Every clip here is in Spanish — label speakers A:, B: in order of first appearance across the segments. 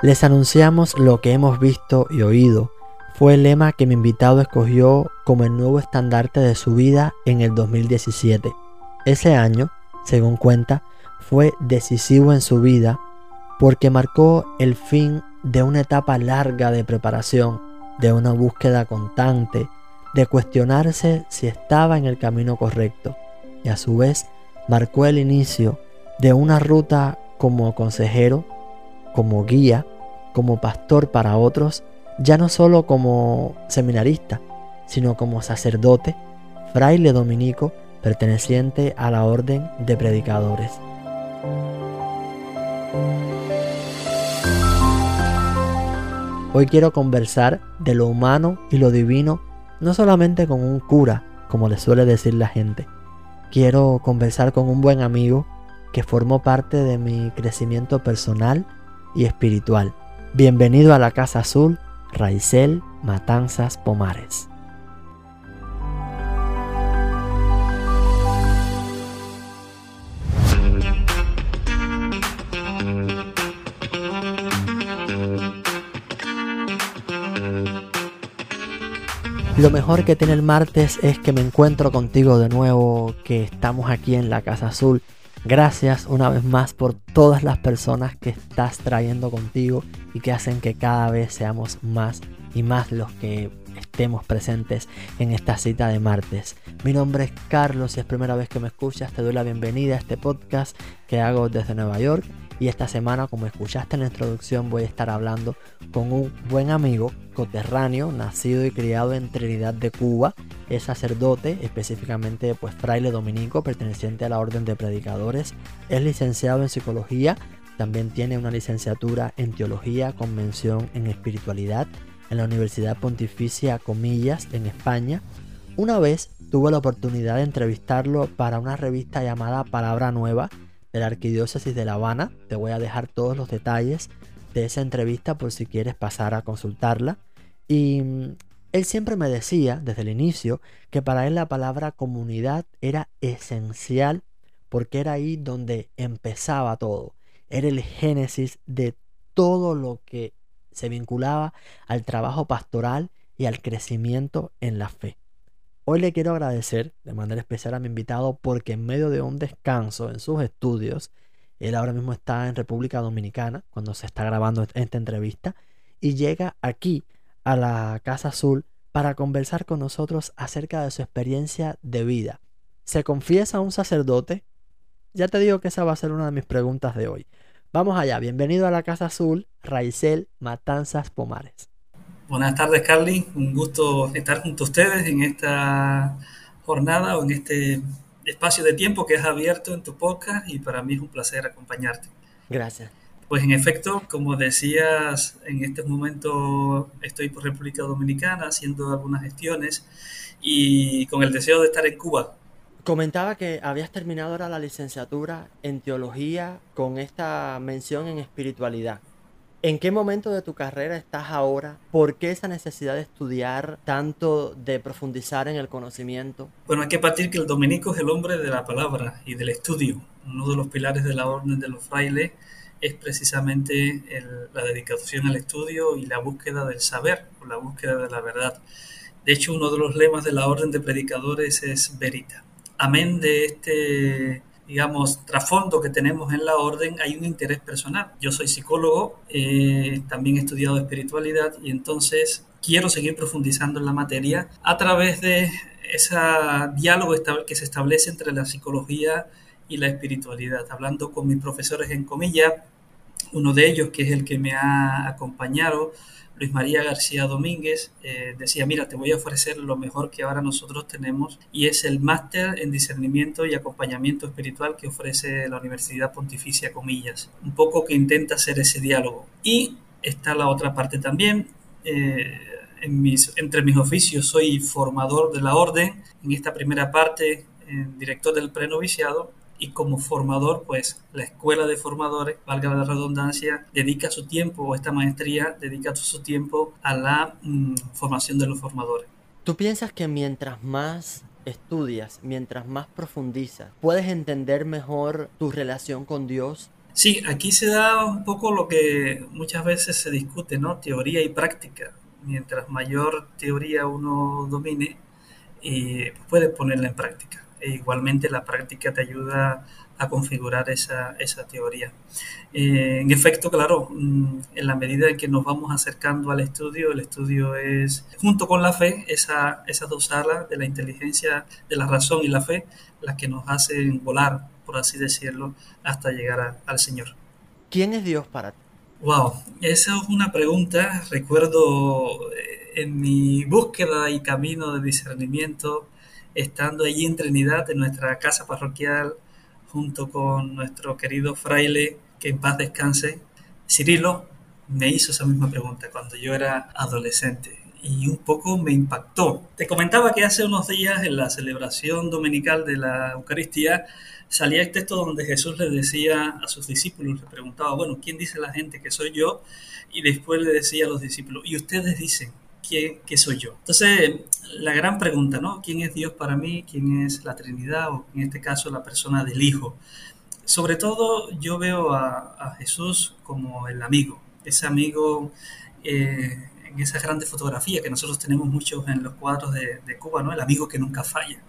A: Les anunciamos lo que hemos visto y oído. Fue el lema que mi invitado escogió como el nuevo estandarte de su vida en el 2017. Ese año, según cuenta, fue decisivo en su vida porque marcó el fin de una etapa larga de preparación, de una búsqueda constante, de cuestionarse si estaba en el camino correcto y a su vez marcó el inicio de una ruta como consejero, como guía, como pastor para otros, ya no solo como seminarista, sino como sacerdote, fraile dominico perteneciente a la orden de predicadores. Hoy quiero conversar de lo humano y lo divino, no solamente con un cura, como le suele decir la gente. Quiero conversar con un buen amigo que formó parte de mi crecimiento personal espiritual. Bienvenido a la Casa Azul, Raizel Matanzas Pomares. Lo mejor que tiene el martes es que me encuentro contigo de nuevo, que estamos aquí en la Casa Azul. Gracias una vez más por todas las personas que estás trayendo contigo y que hacen que cada vez seamos más y más los que estemos presentes en esta cita de martes. Mi nombre es Carlos, si es primera vez que me escuchas, te doy la bienvenida a este podcast que hago desde Nueva York y esta semana, como escuchaste en la introducción, voy a estar hablando con un buen amigo coterráneo, nacido y criado en Trinidad de Cuba. Es sacerdote, específicamente pues fraile dominico, perteneciente a la Orden de Predicadores. Es licenciado en psicología, también tiene una licenciatura en teología con mención en espiritualidad en la Universidad Pontificia Comillas en España. Una vez tuve la oportunidad de entrevistarlo para una revista llamada Palabra Nueva de la Arquidiócesis de La Habana. Te voy a dejar todos los detalles de esa entrevista por si quieres pasar a consultarla. Y mm, él siempre me decía desde el inicio que para él la palabra comunidad era esencial porque era ahí donde empezaba todo. Era el génesis de todo lo que se vinculaba al trabajo pastoral y al crecimiento en la fe. Hoy le quiero agradecer de manera especial a mi invitado porque en medio de un descanso en sus estudios, él ahora mismo está en República Dominicana cuando se está grabando esta entrevista y llega aquí a la Casa Azul para conversar con nosotros acerca de su experiencia de vida. ¿Se confiesa a un sacerdote? Ya te digo que esa va a ser una de mis preguntas de hoy. Vamos allá, bienvenido a la Casa Azul, Raizel Matanzas Pomares.
B: Buenas tardes, Carly. Un gusto estar junto a ustedes en esta jornada o en este espacio de tiempo que has abierto en tu podcast y para mí es un placer acompañarte.
A: Gracias.
B: Pues en efecto, como decías, en este momento estoy por República Dominicana haciendo algunas gestiones y con el deseo de estar en Cuba.
A: Comentaba que habías terminado ahora la licenciatura en teología con esta mención en espiritualidad. ¿En qué momento de tu carrera estás ahora? ¿Por qué esa necesidad de estudiar tanto, de profundizar en el conocimiento?
B: Bueno, hay que partir que el dominico es el hombre de la palabra y del estudio. Uno de los pilares de la orden de los frailes es precisamente la dedicación al estudio y la búsqueda del saber o la búsqueda de la verdad. De hecho, uno de los lemas de la orden de predicadores es verita. Amén de este digamos, trasfondo que tenemos en la orden, hay un interés personal. Yo soy psicólogo, eh, también he estudiado espiritualidad y entonces quiero seguir profundizando en la materia a través de ese diálogo que se establece entre la psicología la espiritualidad. Hablando con mis profesores en comilla, uno de ellos, que es el que me ha acompañado, Luis María García Domínguez, eh, decía, mira, te voy a ofrecer lo mejor que ahora nosotros tenemos y es el máster en discernimiento y acompañamiento espiritual que ofrece la Universidad Pontificia Comillas. Un poco que intenta hacer ese diálogo. Y está la otra parte también. Eh, entre mis oficios soy formador de la orden. En esta primera parte, eh, director del prenoviciado y como formador, pues la escuela de formadores, valga la redundancia, dedica su tiempo, o esta maestría dedica su tiempo a la mm, formación de los formadores.
A: ¿Tú piensas que mientras más estudias, mientras más profundizas, puedes entender mejor tu relación con Dios?
B: Sí, aquí se da un poco lo que muchas veces se discute, ¿no? Teoría y práctica. Mientras mayor teoría uno domine, y puedes ponerla en práctica. E igualmente la práctica te ayuda a configurar esa, esa teoría. Eh, en efecto, claro, mm, en la medida en que nos vamos acercando al estudio, el estudio es, junto con la fe, esa, esas dos alas de la inteligencia, de la razón y la fe, las que nos hacen volar, por así decirlo, hasta llegar al Señor.
A: ¿Quién es Dios para ti?
B: Wow, esa es una pregunta. Recuerdo eh, en mi búsqueda y camino de discernimiento, estando allí en Trinidad, en nuestra casa parroquial, junto con nuestro querido fraile, que en paz descanse, Cirilo, me hizo esa misma pregunta cuando yo era adolescente y un poco me impactó. Te comentaba que hace unos días en la celebración dominical de la Eucaristía salía el texto donde Jesús le decía a sus discípulos, le preguntaba, bueno, ¿quién dice la gente que soy yo? Y después le decía a los discípulos, ¿y ustedes dicen qué soy yo? Entonces, la gran pregunta, ¿no? ¿Quién es Dios para mí? ¿Quién es la Trinidad? O en este caso, la persona del Hijo. Sobre todo, yo veo a, Jesús como el amigo, ese amigo eh, en esa grande fotografía que nosotros tenemos muchos en los cuadros de, Cuba, ¿no? El amigo que nunca falla.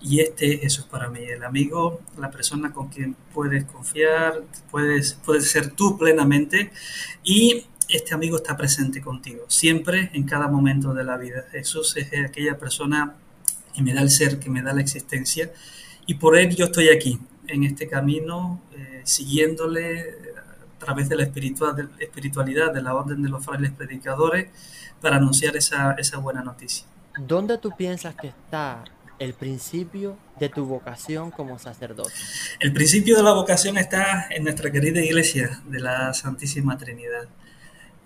B: Y este es Jesús para mí, el amigo, la persona con quien puedes confiar, puedes, puedes ser tú plenamente y este amigo está presente contigo, siempre, en cada momento de la vida. Jesús es aquella persona que me da el ser, que me da la existencia, y por él yo estoy aquí, en este camino, eh, siguiéndole a través de la espiritualidad de la orden de los frailes predicadores, para anunciar esa, esa buena noticia.
A: ¿Dónde tú piensas que está el principio de tu vocación como sacerdote?
B: El principio de la vocación está en nuestra querida iglesia de la Santísima Trinidad.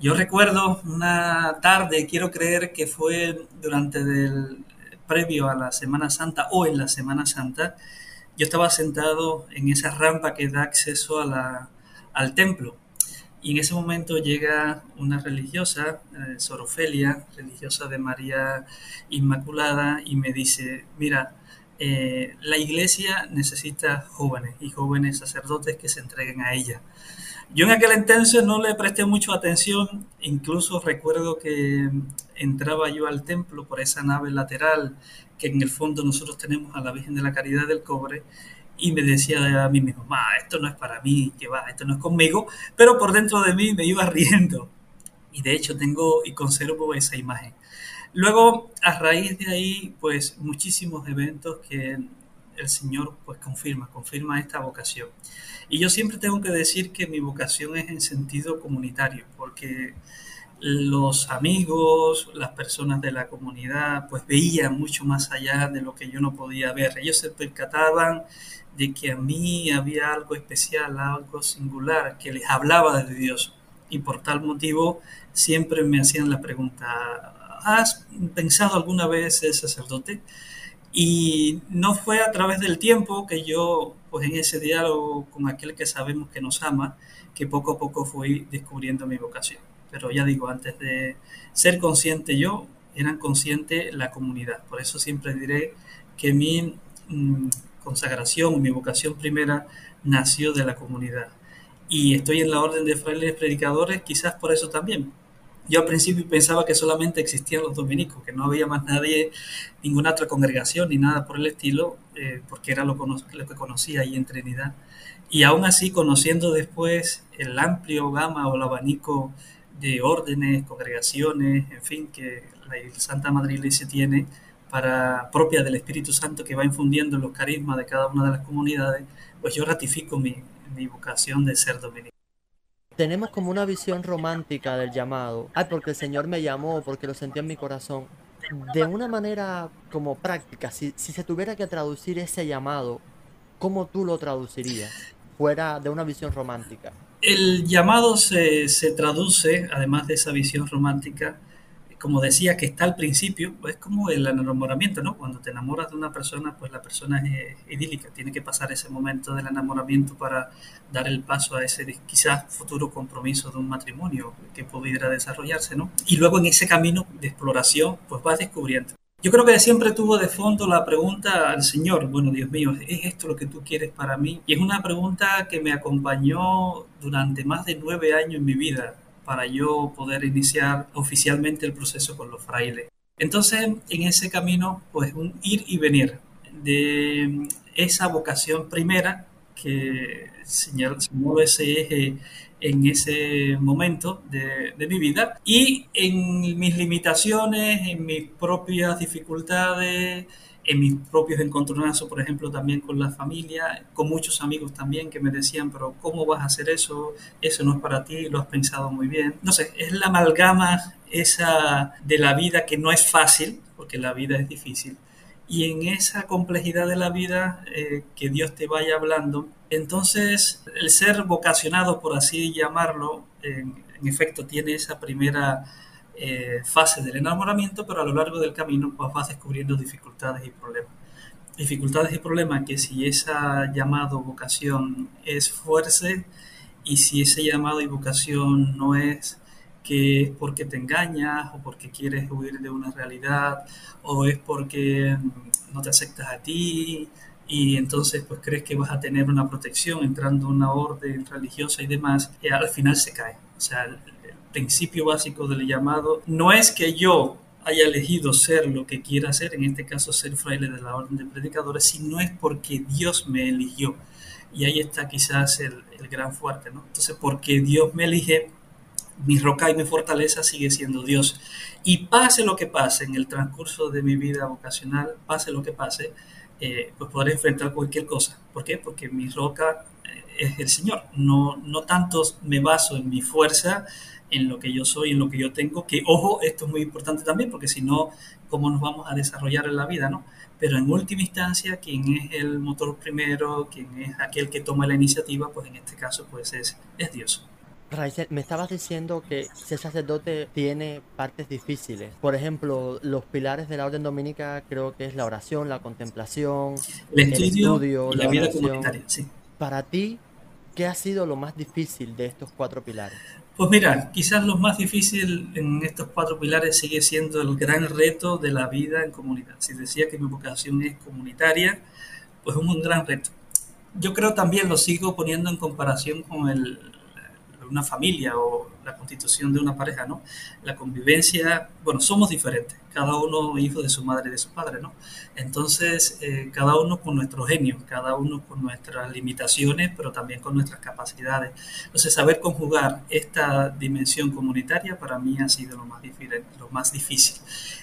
B: Yo recuerdo una tarde, quiero creer que fue durante el previo a la Semana Santa o en la Semana Santa, yo estaba sentado en esa rampa que da acceso a la, al templo. Y en ese momento llega una religiosa, eh, Sorofelia, religiosa de María Inmaculada, y me dice, mira, eh, la iglesia necesita jóvenes y jóvenes sacerdotes que se entreguen a ella. Yo en aquel entonces no le presté mucho atención, incluso recuerdo que entraba yo al templo por esa nave lateral que en el fondo nosotros tenemos a la Virgen de la Caridad del Cobre y me decía a mí mismo, Ma, esto no es para mí, que va, esto no es conmigo, pero por dentro de mí me iba riendo. Y de hecho tengo y conservo esa imagen. Luego, a raíz de ahí, pues muchísimos eventos que el Señor pues confirma, confirma esta vocación. Y yo siempre tengo que decir que mi vocación es en sentido comunitario, porque los amigos, las personas de la comunidad, pues veían mucho más allá de lo que yo no podía ver. Ellos se percataban de que a mí había algo especial, algo singular, que les hablaba de Dios. Y por tal motivo siempre me hacían la pregunta, ¿has pensado alguna vez ser sacerdote? Y no fue a través del tiempo que yo, pues en ese diálogo con aquel que sabemos que nos ama, que poco a poco fui descubriendo mi vocación. Pero ya digo, antes de ser consciente yo, eran consciente la comunidad. Por eso siempre diré que mi mm, consagración, mi vocación primera nació de la comunidad. Y estoy en la orden de frailes predicadores quizás por eso también, yo al principio pensaba que solamente existían los dominicos, que no había más nadie, ninguna otra congregación ni nada por el estilo, eh, porque era lo, que conocía ahí en Trinidad. Y aún así, conociendo después el amplio gama o el abanico de órdenes, congregaciones, en fin, que la Santa Madre Iglesia tiene para propia del Espíritu Santo que va infundiendo los carismas de cada una de las comunidades, pues yo ratifico mi, mi vocación de ser dominico
A: tenemos como una visión romántica del llamado. Ay, porque el Señor me llamó, porque lo sentí en mi corazón. De una manera como práctica, si, si se tuviera que traducir ese llamado, ¿cómo tú lo traducirías? Fuera de una visión romántica.
B: El llamado se, se traduce, además de esa visión romántica, como decía, que está al principio, pues como el enamoramiento, ¿no? Cuando te enamoras de una persona, pues la persona es idílica, tiene que pasar ese momento del enamoramiento para dar el paso a ese quizás futuro compromiso de un matrimonio que pudiera desarrollarse, ¿no? Y luego en ese camino de exploración, pues vas descubriendo. yo creo que siempre tuvo de fondo la pregunta al Señor, bueno, Dios mío, ¿es esto lo que tú quieres para mí? Y es una pregunta que me acompañó durante más de nueve años en mi vida para yo poder iniciar oficialmente el proceso con los frailes. Entonces, en ese camino, pues un ir y venir de esa vocación primera que señaló ese eje en ese momento de, mi vida y en mis limitaciones, en mis propias dificultades, en mis propios encontronazos, por ejemplo, también con la familia, con muchos amigos también que me decían, pero ¿cómo vas a hacer eso? Eso no es para ti, lo has pensado muy bien. No sé, es la amalgama esa de la vida que no es fácil, porque la vida es difícil, y en esa complejidad de la vida eh, que Dios te vaya hablando, entonces el ser vocacionado, por así llamarlo, en, efecto tiene esa primera eh, fase del enamoramiento, pero a lo largo del camino pues, vas descubriendo dificultades y problemas. Dificultades y problemas que si esa llamado vocación es fuerza y si ese llamado y vocación no es que es porque te engañas o porque quieres huir de una realidad o es porque mm, no te aceptas a ti y entonces pues crees que vas a tener una protección entrando en una orden religiosa y demás, y al final se cae. O sea, principio básico del llamado no es que yo haya elegido ser lo que quiera ser, en este caso ser fraile de la orden de predicadores, sino es porque Dios me eligió. Y ahí está quizás el, el gran fuerte, ¿no? Entonces, porque Dios me elige, mi roca y mi fortaleza sigue siendo Dios. Y pase lo que pase en el transcurso de mi vida vocacional, pase lo que pase, eh, pues podré enfrentar cualquier cosa. ¿Por qué? Porque mi roca eh, es el Señor. No, no tanto me baso en mi fuerza, en lo que yo soy, en lo que yo tengo, que ojo, esto es muy importante también, porque si no, ¿cómo nos vamos a desarrollar en la vida? ¿no? Pero en última instancia, quien es el motor primero, quien es aquel que toma la iniciativa, pues en este caso pues es, es Dios.
A: Raizel, me estabas diciendo que ser sacerdote tiene partes difíciles. Por ejemplo, los pilares de la orden dominica creo que es la oración, la contemplación,
B: el estudio, la, vida comunitaria. Sí.
A: Para ti, ¿qué ha sido lo más difícil de estos cuatro pilares?
B: Pues mira, quizás lo más difícil en estos cuatro pilares sigue siendo el gran reto de la vida en comunidad. Si decía que mi vocación es comunitaria, pues es un gran reto. Yo creo también lo sigo poniendo en comparación con el, una familia o la constitución de una pareja, ¿no? La convivencia, bueno, somos diferentes, cada uno hijo de su madre y de su padre, ¿no? Entonces, eh, cada uno con nuestro genio, cada uno con nuestras limitaciones, pero también con nuestras capacidades. Entonces, saber conjugar esta dimensión comunitaria para mí ha sido lo más difícil. Lo más difícil.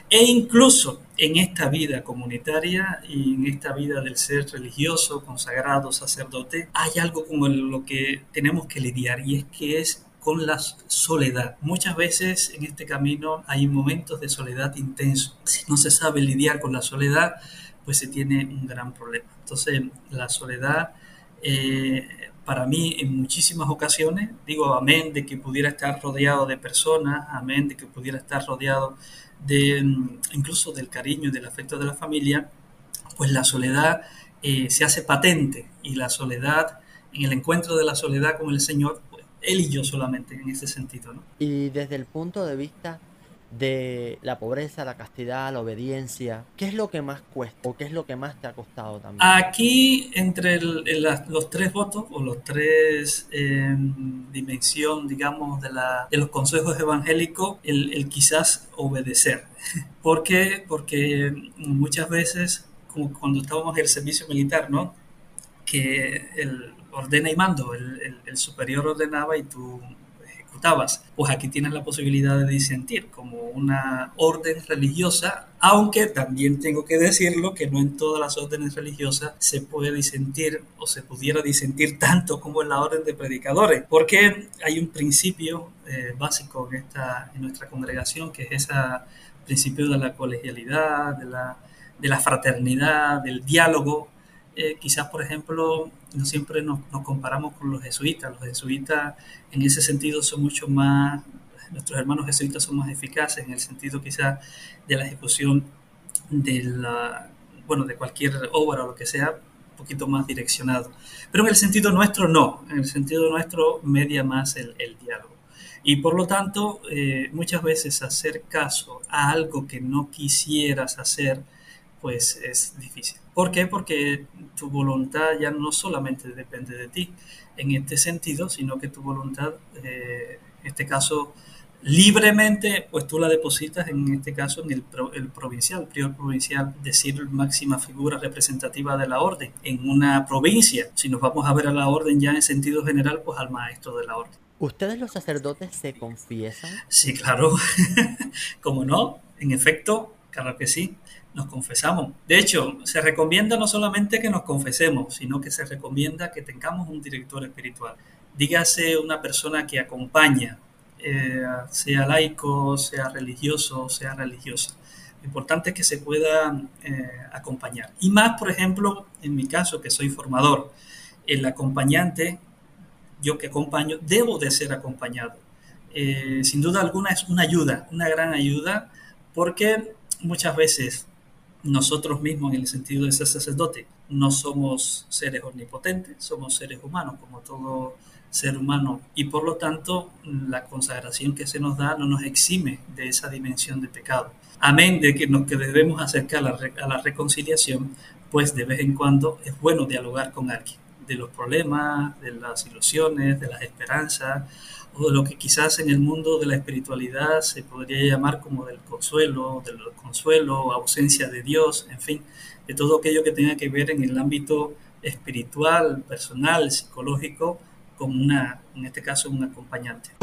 B: E incluso en esta vida comunitaria y en esta vida del ser religioso, consagrado, sacerdote, hay algo con lo que tenemos que lidiar y es que es con la soledad. Muchas veces en este camino hay momentos de soledad intenso. Si no se sabe lidiar con la soledad, pues se tiene un gran problema. Entonces, la soledad, eh, para mí, en muchísimas ocasiones, digo amén de que pudiera estar rodeado de personas, amén de que pudiera estar rodeado de mm, incluso del cariño y del afecto de la familia, pues la soledad eh, se hace patente y la soledad, en el encuentro de la soledad con el Señor, él y yo solamente en ese sentido. ¿no?
A: Y desde el punto de vista de la pobreza, la castidad, la obediencia, ¿qué es lo que más cuesta o qué es lo que más te ha costado también?
B: Aquí, entre los tres votos o los tres eh, dimensión, digamos, de, la, de los consejos evangélicos, el, el quizás obedecer. ¿Por qué? Porque muchas veces, como cuando estábamos en el servicio militar, ¿no? Que el, ordena y mando, el, el, superior ordenaba y tú ejecutabas. Pues aquí tienes la posibilidad de disentir como una orden religiosa, aunque también tengo que decirlo que no en todas las órdenes religiosas se puede disentir o se pudiera disentir tanto como en la orden de predicadores, porque hay un principio eh, básico en, esta, en nuestra congregación que es ese principio de la colegialidad, de la, de la fraternidad, del diálogo eh, quizás, por ejemplo, no siempre nos, comparamos con los jesuitas. Los jesuitas en ese sentido son mucho más, nuestros hermanos jesuitas son más eficaces en el sentido quizás de la ejecución de la, bueno, de cualquier obra o lo que sea, un poquito más direccionado. Pero en el sentido nuestro no, en el sentido nuestro media más el, el diálogo. Y por lo tanto, eh, muchas veces hacer caso a algo que no quisieras hacer, pues es difícil. ¿Por qué? Porque tu voluntad ya no solamente depende de ti en este sentido, sino que tu voluntad, eh, en este caso, libremente, pues tú la depositas en este caso en el, el provincial, prior provincial, decir máxima figura representativa de la orden en una provincia. Si nos vamos a ver a la orden ya en sentido general, pues al maestro de la orden.
C: ¿Ustedes los sacerdotes se confiesan?
B: Sí, claro. ¿Cómo no? En efecto, claro que sí, nos confesamos. De hecho, se recomienda no solamente que nos confesemos, sino que se recomienda que tengamos un director espiritual. Dígase una persona que acompaña, eh, sea laico, sea religioso, sea religiosa. Lo importante es que se pueda eh, acompañar. Y más, por ejemplo, en mi caso, que soy formador, el acompañante, yo que acompaño, debo de ser acompañado. Eh, sin duda alguna es una ayuda, una gran ayuda, porque muchas veces nosotros mismos, en el sentido de ser sacerdote, no somos seres omnipotentes, somos seres humanos, como todo ser humano y por lo tanto la consagración que se nos da no nos exime de esa dimensión de pecado. Amén de que nos que debemos acercar a la, a la reconciliación, pues de vez en cuando es bueno dialogar con alguien de los problemas, de las ilusiones, de las esperanzas o lo que quizás en el mundo de la espiritualidad se podría llamar como del consuelo, del consuelo, ausencia de Dios, en fin, de todo aquello que tenga que ver en el ámbito espiritual, personal, psicológico, como una, en este caso, un acompañante.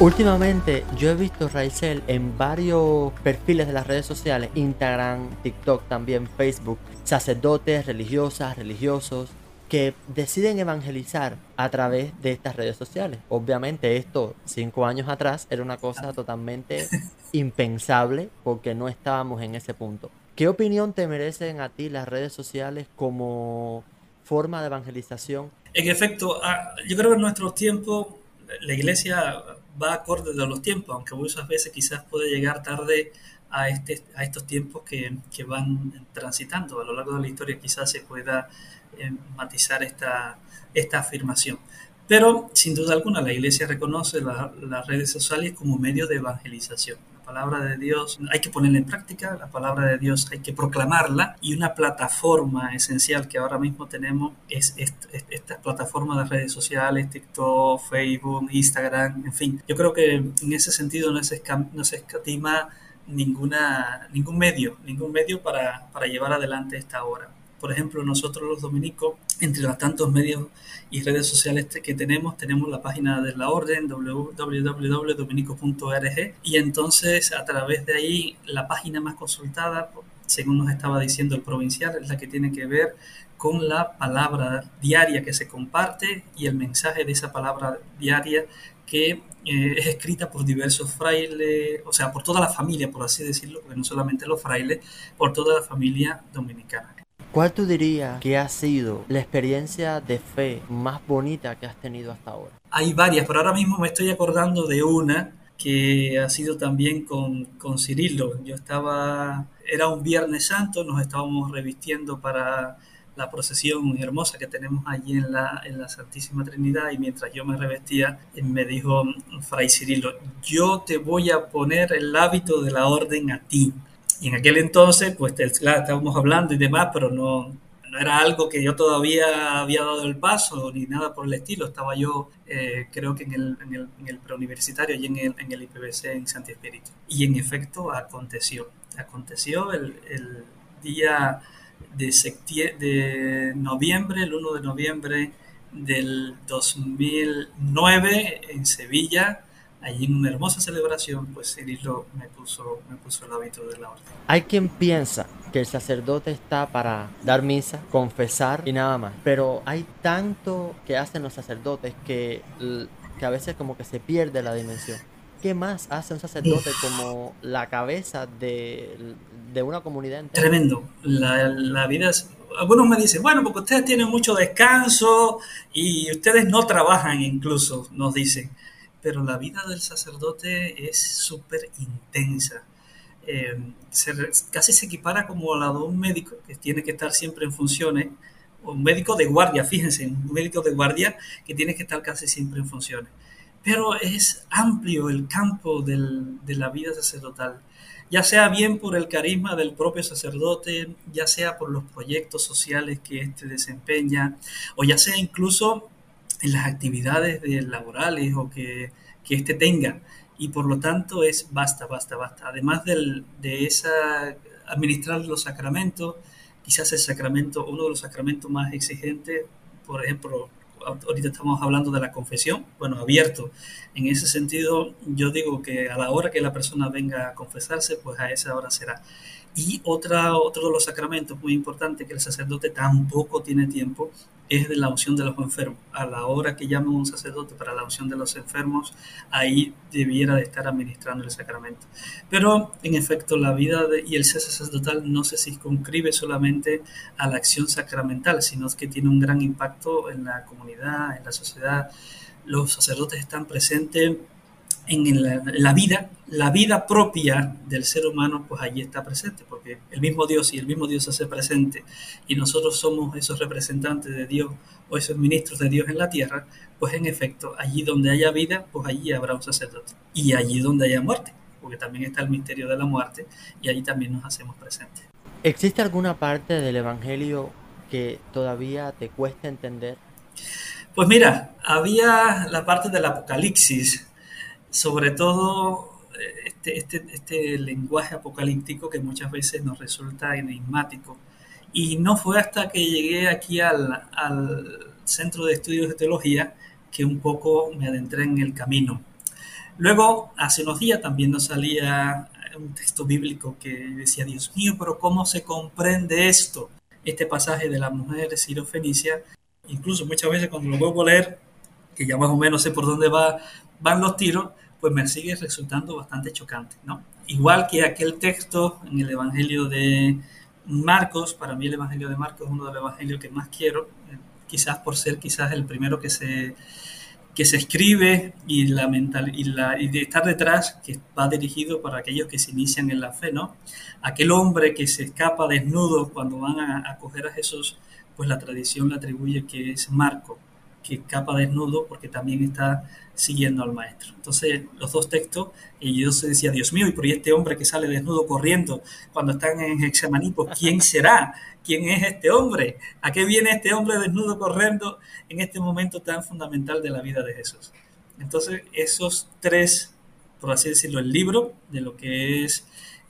C: Últimamente yo he visto Raizel en varios perfiles de las redes sociales, Instagram, TikTok, también Facebook, sacerdotes, religiosas, religiosos, que deciden evangelizar a través de estas redes sociales. Obviamente esto cinco años atrás era una cosa totalmente impensable porque no estábamos en ese punto. ¿Qué opinión te merecen a ti las redes sociales como forma de evangelización?
B: En efecto, ah, yo creo que en nuestros tiempos la iglesia va acorde de los tiempos, aunque muchas veces quizás puede llegar tarde a, este, a estos tiempos que, que van transitando. A lo largo de la historia quizás se pueda matizar esta, esta afirmación. Pero sin duda alguna la Iglesia reconoce las redes sociales como medio de evangelización. La palabra de Dios hay que ponerla en práctica, la palabra de Dios hay que proclamarla y una plataforma esencial que ahora mismo tenemos es esta, plataforma de redes sociales, TikTok, Facebook, Instagram, en fin. Yo creo que en ese sentido no se, no se escatima ninguna, ningún medio, ningún medio para, para llevar adelante esta obra. Por ejemplo, nosotros los dominicos, entre los tantos medios y redes sociales que tenemos, tenemos la página de la orden www.dominico.org y entonces a través de ahí la página más consultada, según nos estaba diciendo el provincial, es la que tiene que ver con la palabra diaria que se comparte y el mensaje de esa palabra diaria que eh, es escrita por diversos frailes, o sea, por toda la familia, por así decirlo, porque no solamente los frailes, por toda la familia dominicana.
C: ¿Cuál tú dirías que ha sido la experiencia de fe más bonita que has tenido hasta ahora?
B: Hay varias, pero ahora mismo me estoy acordando de una que ha sido también con, con Cirilo. Yo estaba, era un Viernes Santo, nos estábamos revistiendo para la procesión hermosa que tenemos allí en la, en la Santísima Trinidad y mientras yo me revestía me dijo Fray Cirilo, yo te voy a poner el hábito de la orden a ti. Y en aquel entonces, pues claro, estábamos hablando y demás, pero no, era algo que yo todavía había dado el paso ni nada por el estilo. Estaba yo, eh, creo que en el, en el, en el preuniversitario y en el, en el IPBC en Santi Espíritu. Y en efecto aconteció. Aconteció el, el día de, de noviembre, el 1 de noviembre del 2009 en Sevilla allí en una hermosa celebración, pues Cirilo me puso, me puso el hábito de la orden.
C: Hay quien piensa que el sacerdote está para dar misa, confesar y nada más, pero hay tanto que hacen los sacerdotes que, que a veces como que se pierde la dimensión. ¿Qué más hace un sacerdote como la cabeza de, de una comunidad entera?
B: Tremendo. La, la vida es, algunos me dicen, bueno, porque ustedes tienen mucho descanso y ustedes no trabajan incluso, nos dicen pero la vida del sacerdote es súper intensa. eh, casi se equipara como la de un médico que tiene que estar siempre en funciones, un médico de guardia, fíjense, un médico de guardia que tiene que estar casi siempre en funciones. Pero es amplio el campo de la vida sacerdotal, ya sea bien por el carisma del propio sacerdote, ya sea por los proyectos sociales que éste desempeña, o ya sea incluso en las actividades laborales o que, que éste tenga y por lo tanto es basta, basta, basta. Además del, de esa administrar los sacramentos, quizás el sacramento, uno de los sacramentos más exigentes, por ejemplo, ahorita estamos hablando de la confesión, bueno, abierto. En ese sentido, yo digo que a la hora que la persona venga a confesarse, pues a esa hora será. Y otra, otro de los sacramentos muy importante que el sacerdote tampoco tiene tiempo es de la unción de los enfermos. A la hora que llama un sacerdote para la unción de los enfermos, ahí debiera de estar administrando el sacramento. Pero, en efecto, la vida y el ser sacerdotal no se circunscribe solamente a la acción sacramental, sino que tiene un gran impacto en la comunidad, en la sociedad. Los sacerdotes están presentes en la, vida, la vida propia del ser humano, pues allí está presente, porque el mismo Dios y el mismo Dios se hace presente y nosotros somos esos representantes de Dios o esos ministros de Dios en la tierra, pues en efecto, allí donde haya vida, pues allí habrá un sacerdote. Y allí donde haya muerte, porque también está el misterio de la muerte y allí también nos hacemos presentes.
A: ¿Existe alguna parte del Evangelio que todavía te cuesta entender?
B: Pues mira, había la parte del Apocalipsis sobre todo eh, este, este, este, lenguaje apocalíptico que muchas veces nos resulta enigmático. Y no fue hasta que llegué aquí al, al Centro de Estudios de Teología que un poco me adentré en el camino. Luego, hace unos días también nos salía un texto bíblico que decía, Dios mío, pero ¿cómo se comprende esto? Este pasaje de la mujer Fenicia, incluso muchas veces cuando lo vuelvo a leer, que ya más o menos sé por dónde va, van los tiros, pues me sigue resultando bastante chocante, ¿no? Igual que aquel texto en el Evangelio de Marcos, para mí el Evangelio de Marcos es uno de los evangelios que más quiero, eh, quizás por ser quizás el primero que se, que se escribe y, la mental, y, la, y de estar detrás, que va dirigido para aquellos que se inician en la fe, ¿no? Aquel hombre que se escapa desnudo cuando van a, a coger a Jesús, pues la tradición le atribuye que es Marco, que escapa desnudo porque también está siguiendo al maestro. Entonces, los dos textos, y yo se decía, Dios mío, y por este hombre que sale desnudo corriendo cuando están en Hexamaní, pues ¿quién será? ¿Quién es este hombre? ¿A qué viene este hombre desnudo corriendo en este momento tan fundamental de la vida de Jesús? Entonces, esos tres, por así decirlo, el libro de lo que es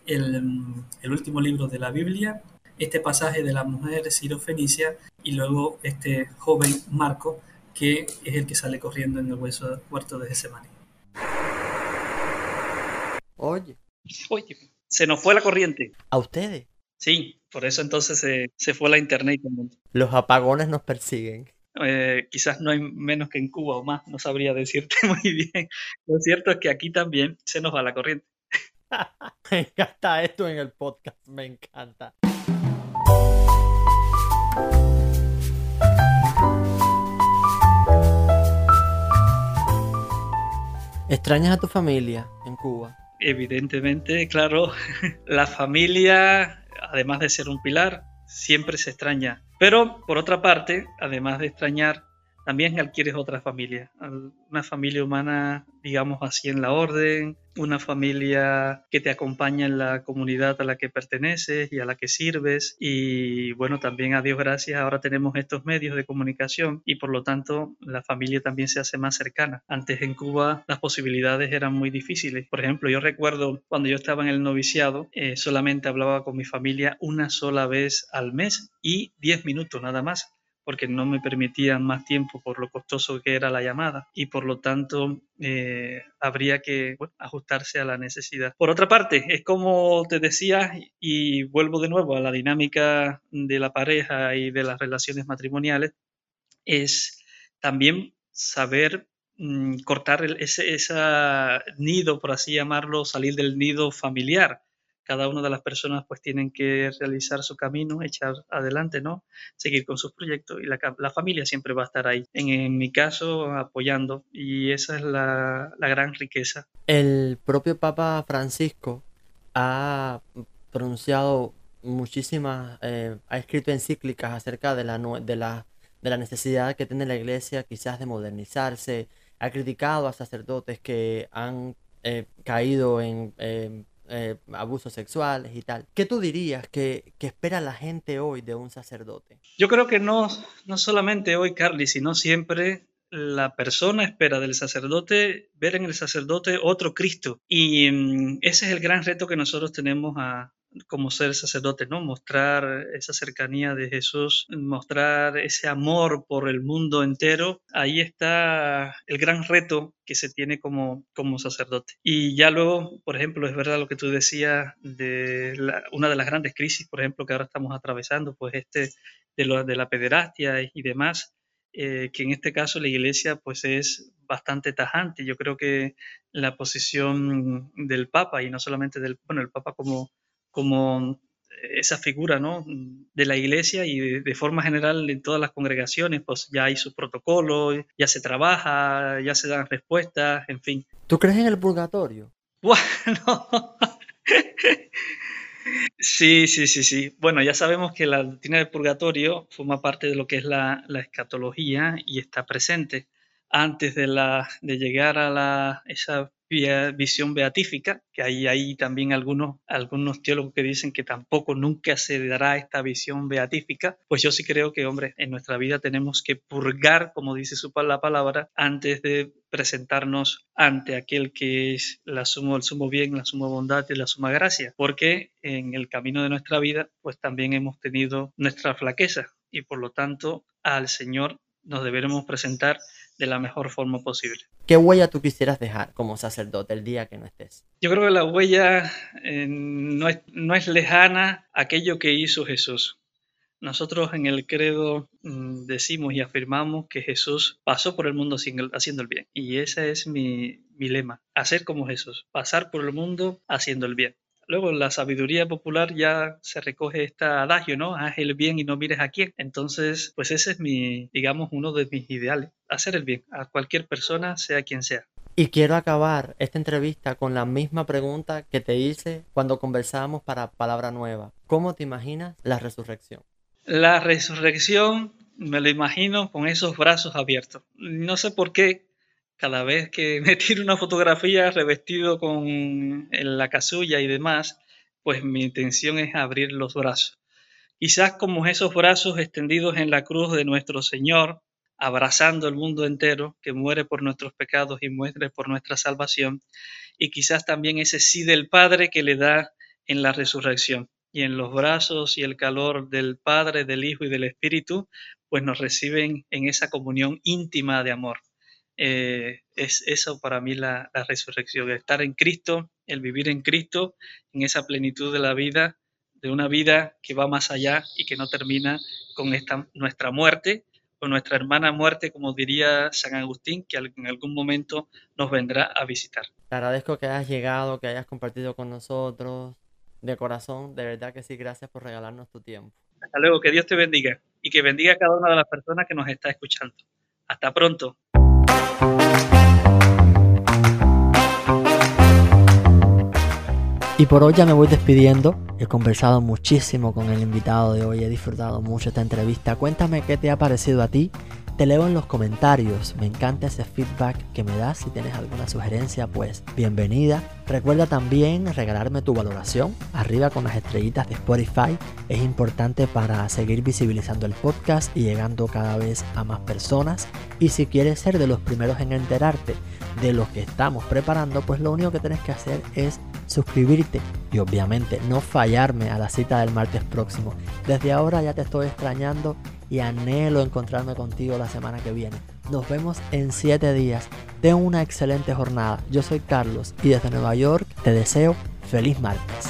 B: el, el último libro de la Biblia, este pasaje de la mujer de Ciro Fenicia y luego este joven Marco, que es el que sale corriendo en el hueso huerto de Getsemaní.
A: Oye.
B: Oye, se nos fue la corriente.
A: ¿A ustedes?
B: Sí, por eso entonces se, se fue la internet.
A: Los apagones nos persiguen.
B: Eh, quizás no hay menos que en Cuba o más, no sabría decirte muy bien. Lo cierto es que aquí también se nos va la corriente.
A: me encanta esto en el podcast, me encanta. ¿Extrañas a tu familia en Cuba?
B: Evidentemente, claro, la familia, además de ser un pilar, siempre se extraña. Pero, por otra parte, además de extrañar, también adquieres otra familia, una familia humana, digamos así, en la orden, una familia que te acompaña en la comunidad a la que perteneces y a la que sirves. Y bueno, también a Dios gracias, ahora tenemos estos medios de comunicación y por lo tanto la familia también se hace más cercana. Antes en Cuba las posibilidades eran muy difíciles. Por ejemplo, yo recuerdo cuando yo estaba en el noviciado, eh, solamente hablaba con mi familia una sola vez al mes y 10 minutos nada más porque no me permitían más tiempo por lo costoso que era la llamada y por lo tanto eh, habría que ajustarse a la necesidad. Por otra parte, es como te decía y vuelvo de nuevo a la dinámica de la pareja y de las relaciones matrimoniales, es también saber mm, cortar ese, ese nido, por así llamarlo, salir del nido familiar cada una de las personas pues tienen que realizar su camino, echar adelante, ¿no? Seguir con sus proyectos y la, familia siempre va a estar ahí. En, mi caso, apoyando y esa es la, la gran riqueza.
A: El propio Papa Francisco ha pronunciado muchísimas, eh, ha escrito encíclicas acerca de la, de, la, de la necesidad que tiene la iglesia quizás de modernizarse, ha criticado a sacerdotes que han eh, caído en eh, abusos sexuales y tal. ¿Qué tú dirías que, que, espera la gente hoy de un sacerdote?
B: Yo creo que no, no solamente hoy, Carly, sino siempre la persona espera del sacerdote ver en el sacerdote otro Cristo. Y mm, ese es el gran reto que nosotros tenemos a, como ser sacerdote, ¿no? Mostrar esa cercanía de Jesús, mostrar ese amor por el mundo entero. Ahí está el gran reto que se tiene como, como sacerdote. Y ya luego, por ejemplo, es verdad lo que tú decías de una de las grandes crisis, por ejemplo, que ahora estamos atravesando, pues este de, lo, de la pederastia y demás eh, que en este caso la iglesia pues es bastante tajante. Yo creo que la posición del Papa, y no solamente del, bueno, el Papa como, como esa figura ¿no? de la iglesia y de, forma general en todas las congregaciones, pues ya hay su protocolo, ya se trabaja, ya se dan respuestas, en fin.
A: ¿Tú crees en el purgatorio?
B: Bueno, Sí, sí, sí, sí. Bueno, ya sabemos que la doctrina del purgatorio forma parte de lo que es la, la escatología y está presente antes de, la, de llegar a la, esa visión beatífica, que hay ahí también algunos, algunos teólogos que dicen que tampoco nunca se dará esta visión beatífica, pues yo sí creo que, hombre, en nuestra vida tenemos que purgar, como dice su, la palabra, antes de presentarnos ante aquel que es la sumo, el sumo bien, la suma bondad y la suma gracia, porque en el camino de nuestra vida, pues también hemos tenido nuestra flaqueza y por lo tanto al Señor nos deberemos presentar de la mejor forma posible.
A: ¿Qué huella tú quisieras dejar como sacerdote el día que no estés?
B: Yo creo que la huella eh, no, es, no es lejana aquello que hizo Jesús. Nosotros en el credo mm, decimos y afirmamos que Jesús pasó por el mundo haciendo el bien. Y ese es mi, mi lema, hacer como Jesús, pasar por el mundo haciendo el bien. Luego, en la sabiduría popular ya se recoge este adagio, ¿no? Haz el bien y no mires a quién. Entonces, pues ese es mi, digamos, uno de mis ideales. Hacer el bien a cualquier persona, sea quien sea.
A: Y quiero acabar esta entrevista con la misma pregunta que te hice cuando conversábamos para Palabra Nueva. ¿Cómo te imaginas la resurrección?
B: La resurrección me lo imagino con esos brazos abiertos. No sé por qué cada vez que me tiro una fotografía revestido con la casulla y demás, pues mi intención es abrir los brazos. Quizás como esos brazos extendidos en la cruz de nuestro Señor, abrazando el mundo entero, que muere por nuestros pecados y muere por nuestra salvación, y quizás también ese sí del Padre que le da en la resurrección. Y en los brazos y el calor del Padre, del Hijo y del Espíritu, pues nos reciben en esa comunión íntima de amor. Eh, es eso para mí la, resurrección, estar en Cristo, el vivir en Cristo, en esa plenitud de la vida, de una vida que va más allá y que no termina con esta, nuestra muerte o nuestra hermana muerte, como diría San Agustín, que en algún momento nos vendrá a visitar.
A: Te agradezco que hayas llegado, que hayas compartido con nosotros. De corazón, de verdad que sí, gracias por regalarnos tu tiempo.
B: Hasta luego, que Dios te bendiga y que bendiga a cada una de las personas que nos está escuchando. Hasta pronto.
A: Y por hoy ya me voy despidiendo. He conversado muchísimo con el invitado de hoy, he disfrutado mucho esta entrevista. Cuéntame qué te ha parecido a ti. Te leo en los comentarios, me encanta ese feedback que me das. Si tienes alguna sugerencia, pues bienvenida. Recuerda también regalarme tu valoración arriba con las estrellitas de Spotify. Es importante para seguir visibilizando el podcast y llegando cada vez a más personas. Y si quieres ser de los primeros en enterarte de lo que estamos preparando, pues lo único que tienes que hacer es suscribirte y obviamente no fallarme a la cita del martes próximo. Desde ahora ya te estoy extrañando y anhelo encontrarme contigo la semana que viene. Nos vemos en 7 días. Ten una excelente jornada. Yo soy Carlos y desde Nueva York te deseo feliz martes.